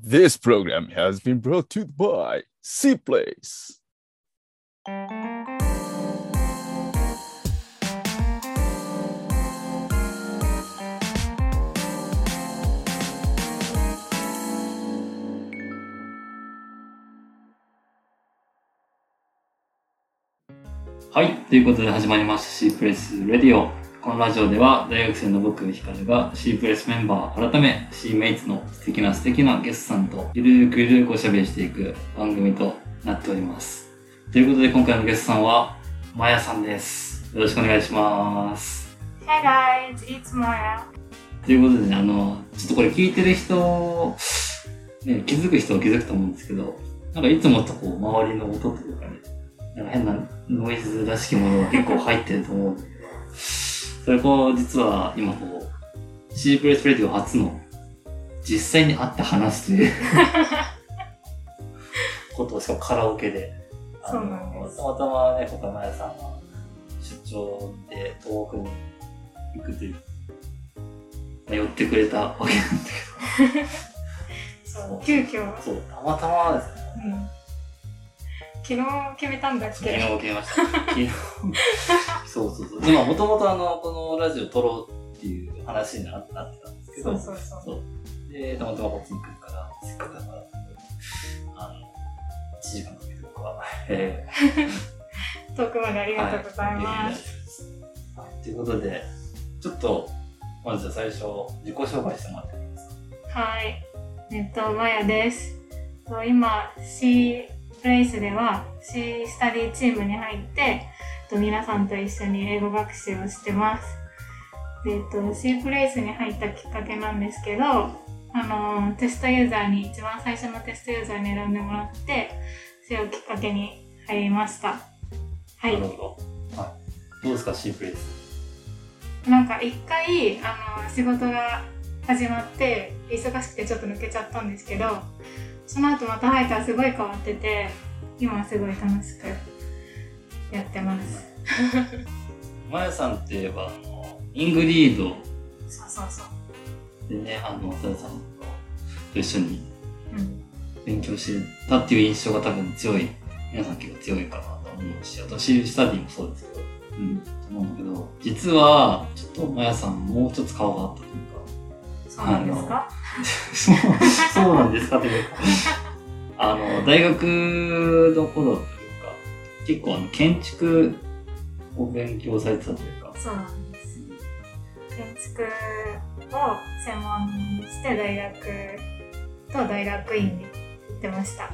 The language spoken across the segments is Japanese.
This program has been brought to you by C Place. はい。ということで始まりました C プレスレディオ。 このラジオでは大学生の僕、ヒカルが C プレスメンバー、改め C メイツの素敵な素敵なゲストさんとゆるくゆるくおしゃべりしていく番組となっております。ということで今回のゲストさんは、まやさんです。よろしくお願いします。Hey guys, it's Maya. ということでね、あの、ちょっとこれ聞いてる人、ね、気づく人は気づくと思うんですけど、なんかいつもとこう、周りの音というかね、なんか変なノイズらしきものが結構入ってると思うんだけど、それこう、実は今こう、シープレスレディオ初の、実際に会って話すという ことをしかもカラオケで、あのそうなんですたまたまね、岡前さんが出張で東北に行くという、まあ寄ってくれたわけなんだ そう急遽、けど、そう、たまたまですね。うん、昨日決めたんだっ昨日け決めました。昨日。そうそうそう。でも、もともとあの、このラジオ撮ろうっていう話になってたんですけど、そうそうそう。で、たまたまこっちに来るから、せっかくだから、あの、1時間かけて僕は、え遠くまでありー、がとうございはいます。はい。ということで、ちょっと、まずじゃあ最初、自己紹介してもらってもいいですか？はい。えっと、マヤです。と今、C プレイスでは C スタディチームに入って、と皆さんと一緒に英語学習をしてます。で、えっと、C プレイスに入ったきっかけなんですけど、あの、テストユーザーに、一番最初のテストユーザーに選んでもらって、それをきっかけに入りました。はいなる。ほど。はい。どうですか、シープレイス？なんか一回あの仕事が始まって忙しくてちょっと抜けちゃったんですけどその後また入ったらすごい変わってて今すごい楽しくやってます。まやさんって言えば、あの、イングリード。そうそうそう。でね、あの、たださんと一緒にうん。勉強してたっていう印象が多分強い、皆さん結構強いかなと思うし、あとシースタディもそうですけど、うん、と思うんだけど、実は、ちょっとまやさんもうちょっと顔があったというそうなんですか？か、そう、そうなんですかというか、あの、大学の頃というか、結構あの、建築を勉強されてたというか、そうなんです。建築を専門にして大学と大学院に行ってました。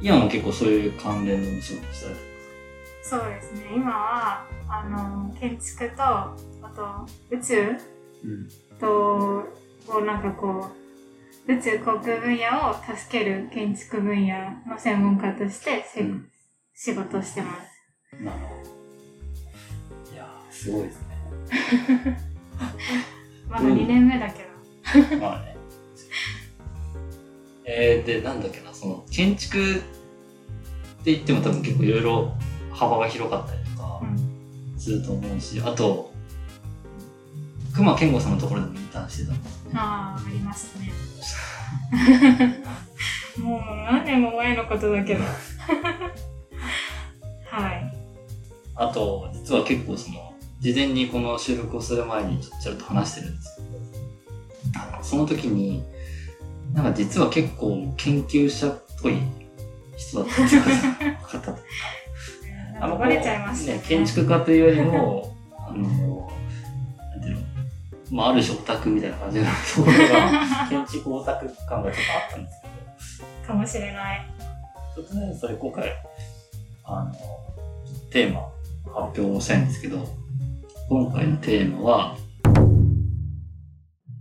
今も結構そういう関連の仕事したりそうですね。今はあの建築とあと宇宙うん。とこうなんかこう宇宙航空分野を助ける建築分野の専門家としてせ、うん仕事をしてます。なるほど。いやー、すごいですね。まだ2年目だけど。まあね。えー、で、なんだっけな、その、建築って言っても多分結構いろいろ幅が広かったりとかうんすると思うし、あと、熊健吾さんのところでもインターンしてたの。ああ、ありましたね。もう何年も前のことだけど。はい。あと、実は結構その、事前にこの収録をする前にちょっと話してるんですけど、あのその時に、なんか実は結構研究者っぽい人だったっていうか、方とかバレちゃいましたね。建築家というよりも、あの、なんていうの、まあ、ある種オタクみたいな感じのところが、建築オタク感がちょっとあったんですけど、かもしれない。ちょっとね、それ今回、あの、テーマ発表したいんですけど、今回のテーマは、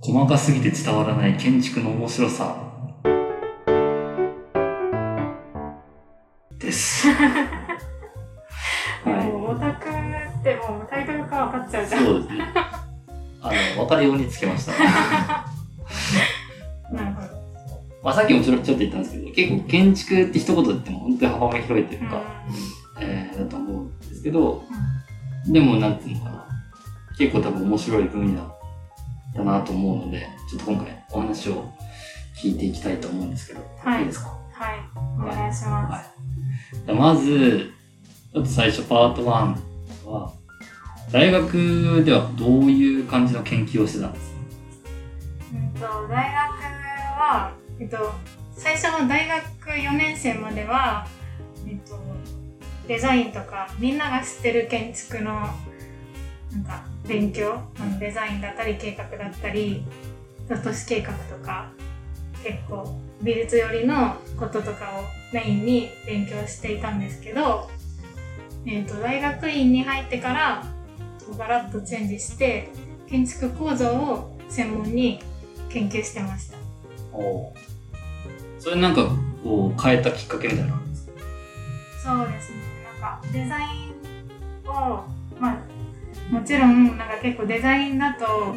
細かすぎて伝わらない建築の面白さです。はい。もうオタクってもうタイトルから分かっちゃうじゃん。そうですね。あの、分かるようにつけました。なるほど。まあさっきもちょろちょっと言ったんですけど、結構建築って一言で言っても本当に幅が広いというか、うんですけど、でもなんていうのかな、結構多分面白い分野だなと思うので、ちょっと今回お話を聞聞いていきたいと思うんですけど、はい。いいですか？はい、お願いしまはい。まず、ちょっと最初パート1は、大学ではどういう感じの研究をしてたんですか？す。うんと大学は、えっと、最初の大学4年生までは、えっと、デザインとかみんなが知ってる建築のなんか勉強デザインだったり計画だったり都市計画とか結構美術寄りのこととかをメインに勉強していたんですけど、えー、と大学院に入ってからガラッとチェンジして建築構造を専門に研究してました。おそれなんか、こう、変えたきっかけみたいなのあるんですか？そうですね。かデザインを、まあ、もちろんなんか結構デザインだと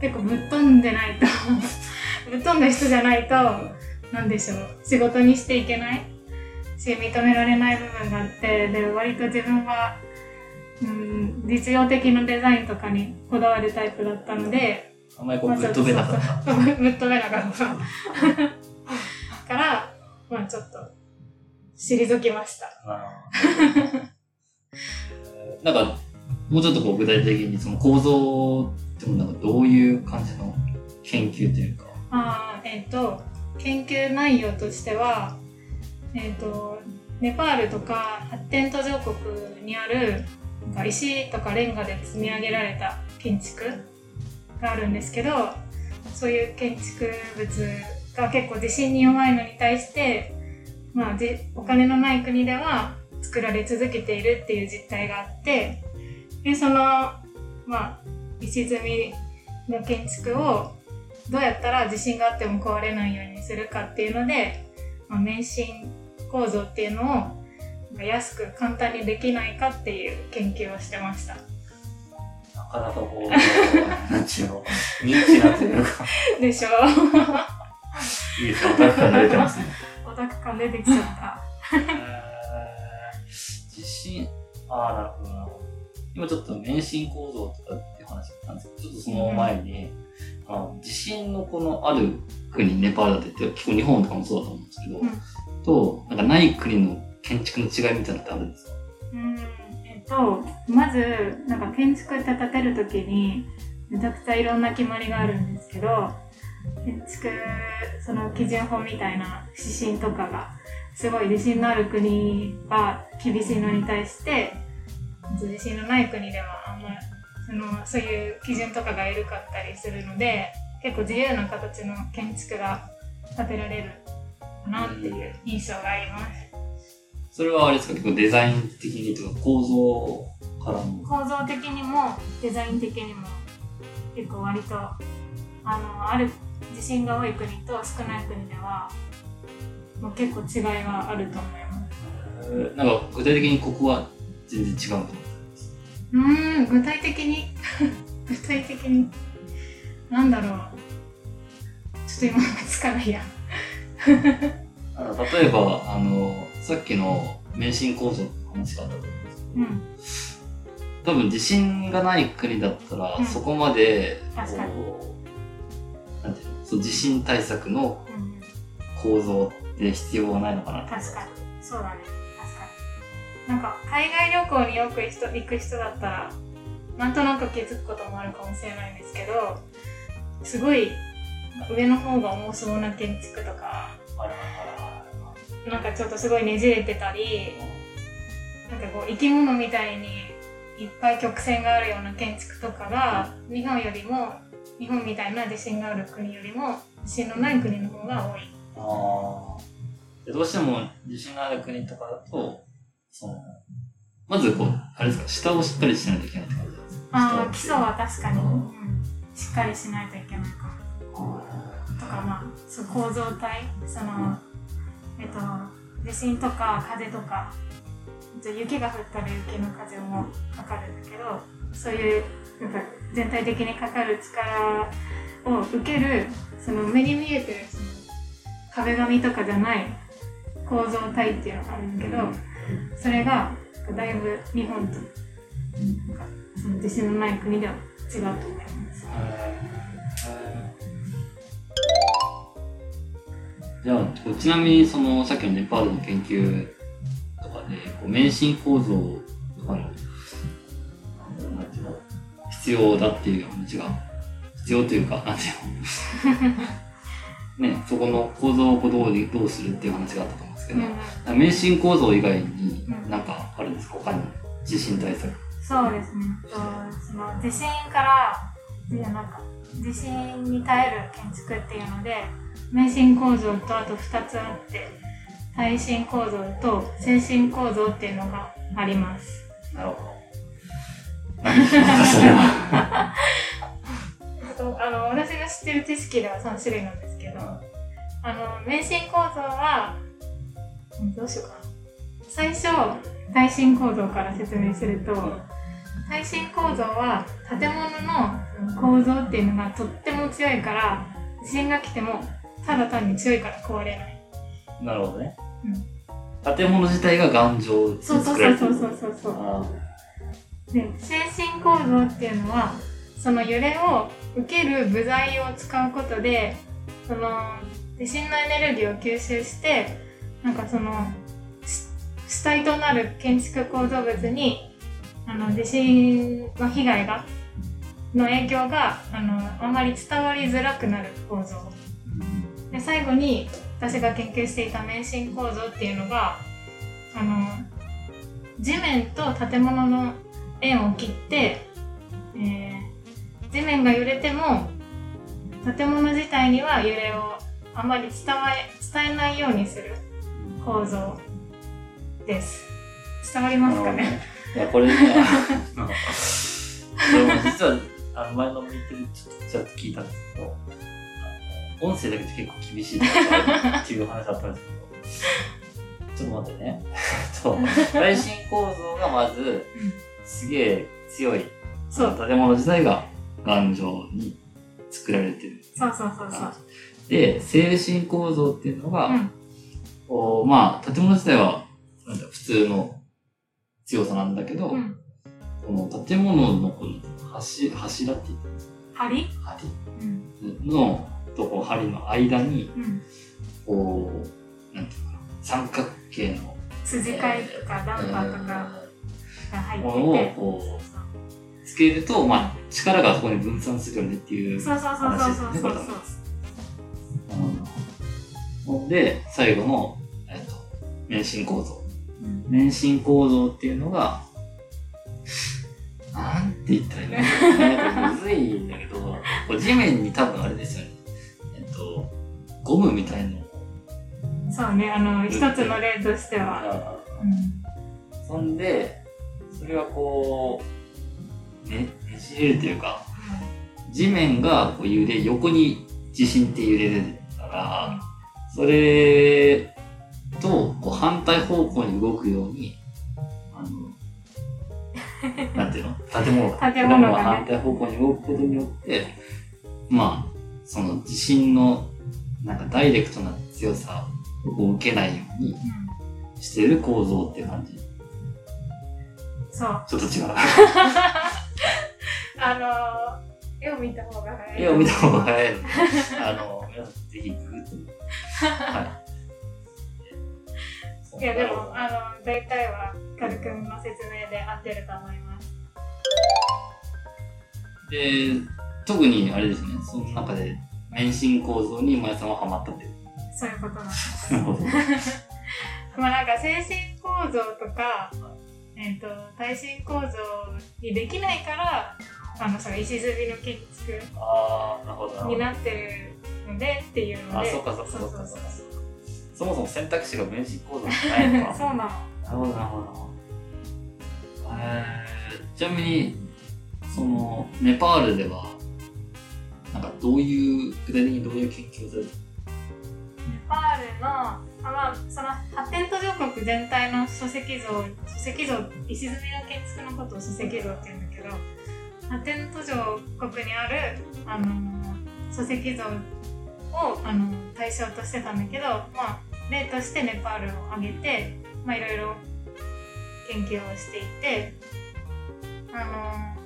結構ぶっ飛んでないと ぶっ飛んだ人じゃないとなんでしょう仕事にしていけないし認められない部分があってで割と自分は、うん、実用的なデザインとかにこだわるタイプだったのであんまりこう、ぶっ飛べなかった。ぶっ飛べなかったからまあちょっと退きました。なんか、もうちょっとこう具体的にその構造ってもなんかどういう感じの研究というか。あーえっ、と研究内容としては、えっとネパールとか発展途上国にあるなんか石とかレンガで積み上げられた建築があるんですけどそういう建築物が結構地震に弱いのに対して、まあ、じお金のない国では作られ続けているっていう実態があってでその、まあ、石積みの建築をどうやったら地震があっても壊れないようにするかっていうので、まあ、免震構造っていうのを安く簡単にできないかっていう研究をしてました。なかなかこう、なんちゅうの、ニッチなというか、でしょいいですね、てますね。オタク感出てきちゃった。地震、ああ、なるほどなるほど。今ちょっと免震構造とかっていう話だったんですけど、ちょっとその前に、あの地震のこのある国、ネパールだって言って、結構日本とかもそうだと思うんですけど、うん。と、なんかない国の建築の違いみたいなのってあるんですか？うん。えっとまずなんか建築って建てる時にめちゃくちゃいろんな決まりがあるんですけど建築その基準法みたいな指針とかがすごい自信のある国は厳しいのに対して自信のない国ではあんまそのそういう基準とかが緩かったりするので結構自由な形の建築が建てられるかなっていう印象があります。それはあれですか？結構デザイン的にとか構造からも。構造的にもデザイン的にも結構割とあのある地震が多い国と少ない国ではもう結構違いはあると思います。なんか具体的にここは全然違うと思う。うーん具体的に？具体的に？なんだろうちょっと今つかないや。例えば、あの、さっきの免震構造の話があったと思うんですけど、うん多分地震がない国だったら、うんそこまで、こそう地震対策の構造って必要はないのかなと。思います確かに。そうだね。確かに。なんか海外旅行によく人行く人だったらなんとなく気づくこともあるかもしれないんですけどすごい上の方が重そうな建築とかあらあらなんかちょっとすごいねじれてたりなんかこう生き物みたいにいっぱい曲線があるような建築とかが日本よりも日本みたいな地震がある国よりも地震のない国の方が多い。あーでどうしても地震のある国とかだと、その、まずこう、あれですか、下をしっかりしないといけないって感じですか？ああ基礎は。は確かに、うんしっかりしないといけないかも。とかまあそう構造体その、えっと地震とか風とか雪が降ったら雪の風もかかるんだけどそういうなんか全体的にかかる力を受けるその目に見えてるその壁紙とかじゃない構造体っていうのがあるんだけどそれがだいぶ日本となんかその地震のない国では違うと思います。じゃあ、ちなみにそのさっきのネパールの研究とかで、こう免震構造とかの、必要だっていう話が、必要というか、なんていうの、ね、そこの構造をどうにどうするっていう話があったと思うんですけど、免震構造以外にうんなんかあるんですか？他に地震対策。そうですね。とその地震からいやなんか地震に耐える建築っていうので免震構造とあと2つあって耐震構造と精神構造っていうのがあります。なるほど。それは。えっとあの私が知ってる知識では3種類なんですけどあの免震構造はうんどうしようかな。最初耐震構造から説明すると耐震構造は建物の構造っていうのがとっても強いから地震が来てもただ単に強いから壊れない。なるほどね。建物自体が頑丈にそうそう。そうそうそうそう。あで精神構造っていうのはその揺れを受ける部材を使うことでその地震のエネルギーを吸収してなんかその主体となる建築構造物にあの地震の被害がの影響があのあまり伝わりづらくなる構造。で最後に私が研究していた免震構造っていうのがあの地面と建物の円を切って、えー地面が揺れても建物自体には揺れをあまり伝わえ伝えないようにする構造です。伝わりますかね？いや、これね、あの これも実は、あの前のミーティングちょっとちらっと聞いたんですけど、音声だけで結構厳しいなっていう話だったんですけど、ちょっと待ってね。と耐震構造がまず、すげえ強い、そう。建物自体が頑丈に作られてる。そうそうそうそう。で、精神構造っていうのが、うん。こうまあ、建物自体は、なんだ普通の強さなんだけど、うん。この建物のこの柱柱って言って針梁？うん。のとこう梁の間にうん。こうなんていうかな三角形の筋交いとかダンパーとかが入ってて、ものをこうつけると、まあ、力がそこに分散するよねっていうそうそうそうそうで最後の、えっと免震構造。うん。免震構造っていうのがなんて言ったらいいんだろうねこれむずいんだけどこう地面に多分あれですよね。えっとゴムみたいの。そうねあの一つの例としては、がうん。そんでそれがこうねねじれるというか地面がこう揺れ横に地震って揺れるからそれとこう反対方向に動くようにあの なんていうの？建物が建物がね反対方向に動くことによってまあその地震のなんかダイレクトな強さを受けないようにうん。してる構造っていう感じそう。ちょっと違うあの絵を見た方が早い。絵を見た方が早いあの皆さんぜひググって。みてはいいやでもあの大体はカル君の説明で合ってると思います。で特にあれですねその中で免震構造に前さんはハマったっていう。そういうことなんです。まあなんか精神構造とか、えー、と耐震構造にできないからあのその石積みの建築になってるのでっていうので。あそうかそうかそそううかそうそうそもそも選択肢が免震構造じゃないのか。そうなのなるほどなるほど。えー、ちなみにそのネパールではなんかどういう具体的にどういう研究をされてネパールのあ、まあ、その発展途上国全体の書籍像書籍像石積みの建築のことを書籍像って言うんだけど発展途上国にあるあの書籍像をあの対象としてたんだけど、まあ、例としてネパールを挙げて、まあ、いろいろ研究をしていてあの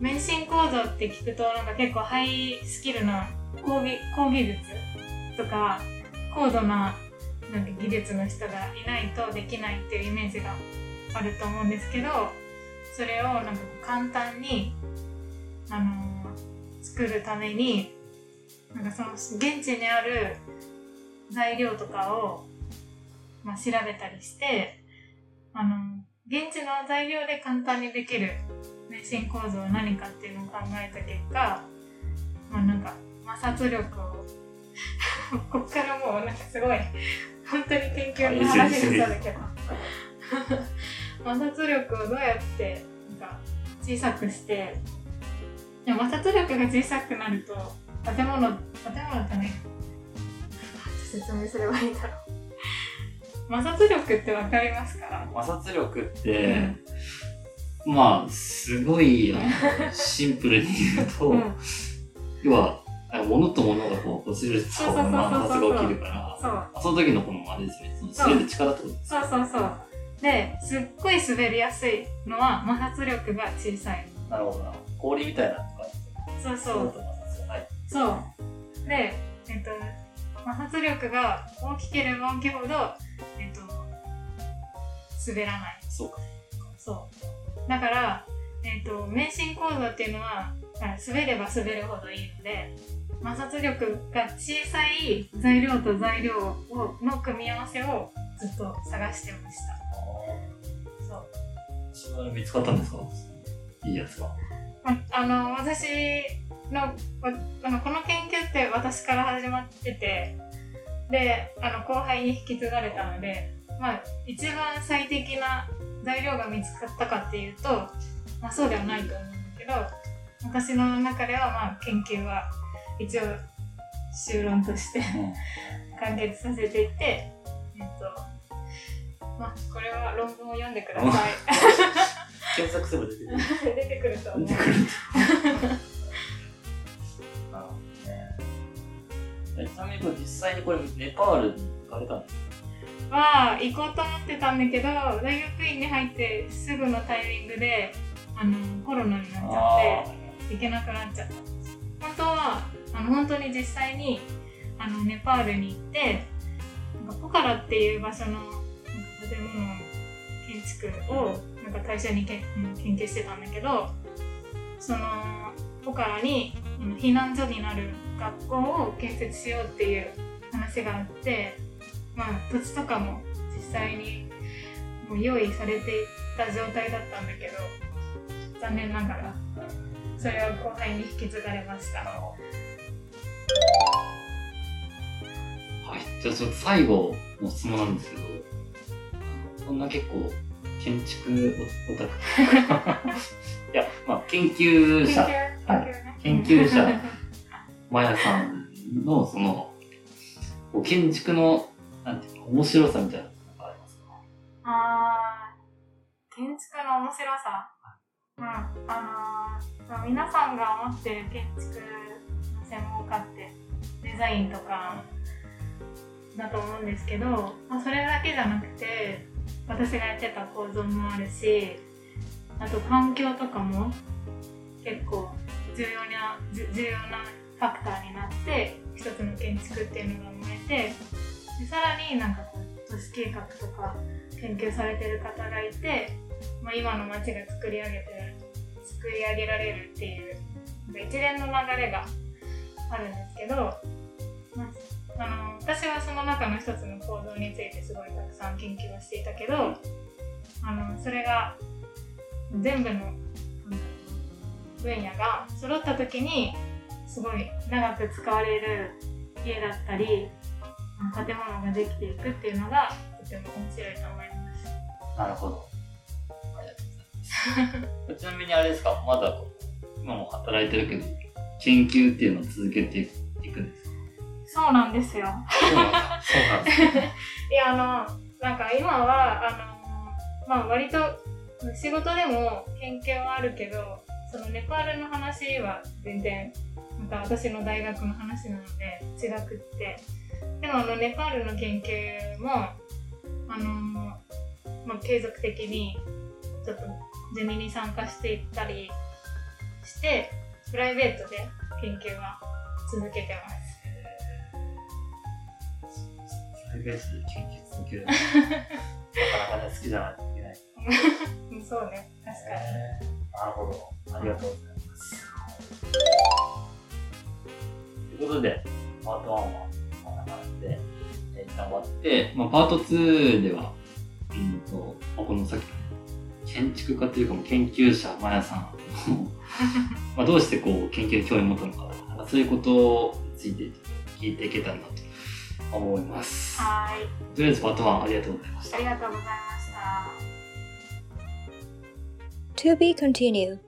免震構造って聞くとなんか結構ハイスキルな工技工技術とか高度ななんか技術の人がいないとできないっていうイメージがあると思うんですけどそれをなんか簡単に、あのー作るためになんかその現地にある材料とかを、まあ、調べたりしてあの現地の材料で簡単にできる免震構造は何かっていうのを考えた結果、まあ、なんか摩擦力を こっからもうなんかすごい本当に研究の話になるけど。摩擦力をどうやってなんか小さくしてでも摩擦力が小さくなると建物建物ってね説明すればいいだろう。摩擦力ってわかりますか？摩擦力って、まあ、すごい、シンプルに言うと、うん。要は、物と物がこう、こすれると摩擦が起きるから、その時のこの、あれですね、擦れる力ってことですそうそうそう。ですっごい滑りやすいのは摩擦力が小さい。なるほどな。氷みたいなそうそう。そう。でえっと摩擦力が大きければ大きいほどえっと滑らない。そうか。そう。だからえっと免震構造っていうのはあ滑れば滑るほどいいので摩擦力が小さい材料と材料をの組み合わせをずっと探してました。そう一番見つかったんですか？いいやつが。ああの私のわあのこの研究って私から始まっててであの後輩に引き継がれたので、まあ、一番最適な材料が見つかったかっていうと、まあ、そうではないと思うんだけど私の中ではまあ研究は一応修論として完結させていて、えっとまあ、これは論文を読んでください。検索すれば出てくる。出てくると思う。出てくる。なるほどね。えちなみにこれ実際にこれネパールに行かれたんですか？は行こうと思ってたんだけど大学院に入ってすぐのタイミングであのコロナになっちゃって行けなくなっちゃった本当はあの本当に実際にあのネパールに行ってなんかポカラっていう場所の建物建築をなんか対象にけ研究してたんだけどそのポカラに避難所になる学校を建設しようっていう話があってまあ土地とかも実際にもう用意されていた状態だったんだけど残念ながらそれは後輩に引き継がれました。はい。じゃあちょっと最後の質問なんですけど、そんな結構建築オタク。いや、まあ研究者、研究ね研究者。マヤさんのその、建築の、なんていうの、面白さみたいなのがありますか？あー建築の面白さ。うんあのーまあ皆さんが思ってる建築の専門家ってデザインとかだと思うんですけど、まあ、それだけじゃなくて私がやってた構造もあるしあと環境とかも結構重要な重要なファクターになって一つの建築っていうのが生まれてでさらになんかこう都市計画とか研究されてる方がいて、まあ、今の街が作り上げて作り上げられるっていう一連の流れがあるんですけど、まあ、あの私はその中の一つの構造についてすごいたくさん研究をしていたけどあのそれが全部の分野が揃った時にすごい長く使われる家だったりあの建物ができていくっていうのがとても面白いと思います。なるほど。ありがとうございます。ちなみにあれですか、まだこう今も働いてるけど、研究っていうのを続けていくんですそうなんですよ。そうなんですね。いやあのなんか今はあのまあ割と仕事でも研究はあるけどそのネパールの話は全然また私の大学の話なので違くってでもあのネパールの研究もあの、まあ、継続的にちょっとゼミに参加していったりしてプライベートで研究は続けてます。海外史で研究続けるのなかなかね、好きじゃないといけない。うんそうね、確かに。えーなるほど。ありがとうございます。ということで、パート1はこんな感じで、えー一旦終わって、まあ、パート2では、うんと、まあこのさっきの建築家というか研究者、マヤさんの まあどうしてこう研究に興味を持ったのか、なんかそういうことについて聞いていけたらなと思います。はーい。とりあえずパート1ありがとうございましたあ。りがとうございました。To be continued.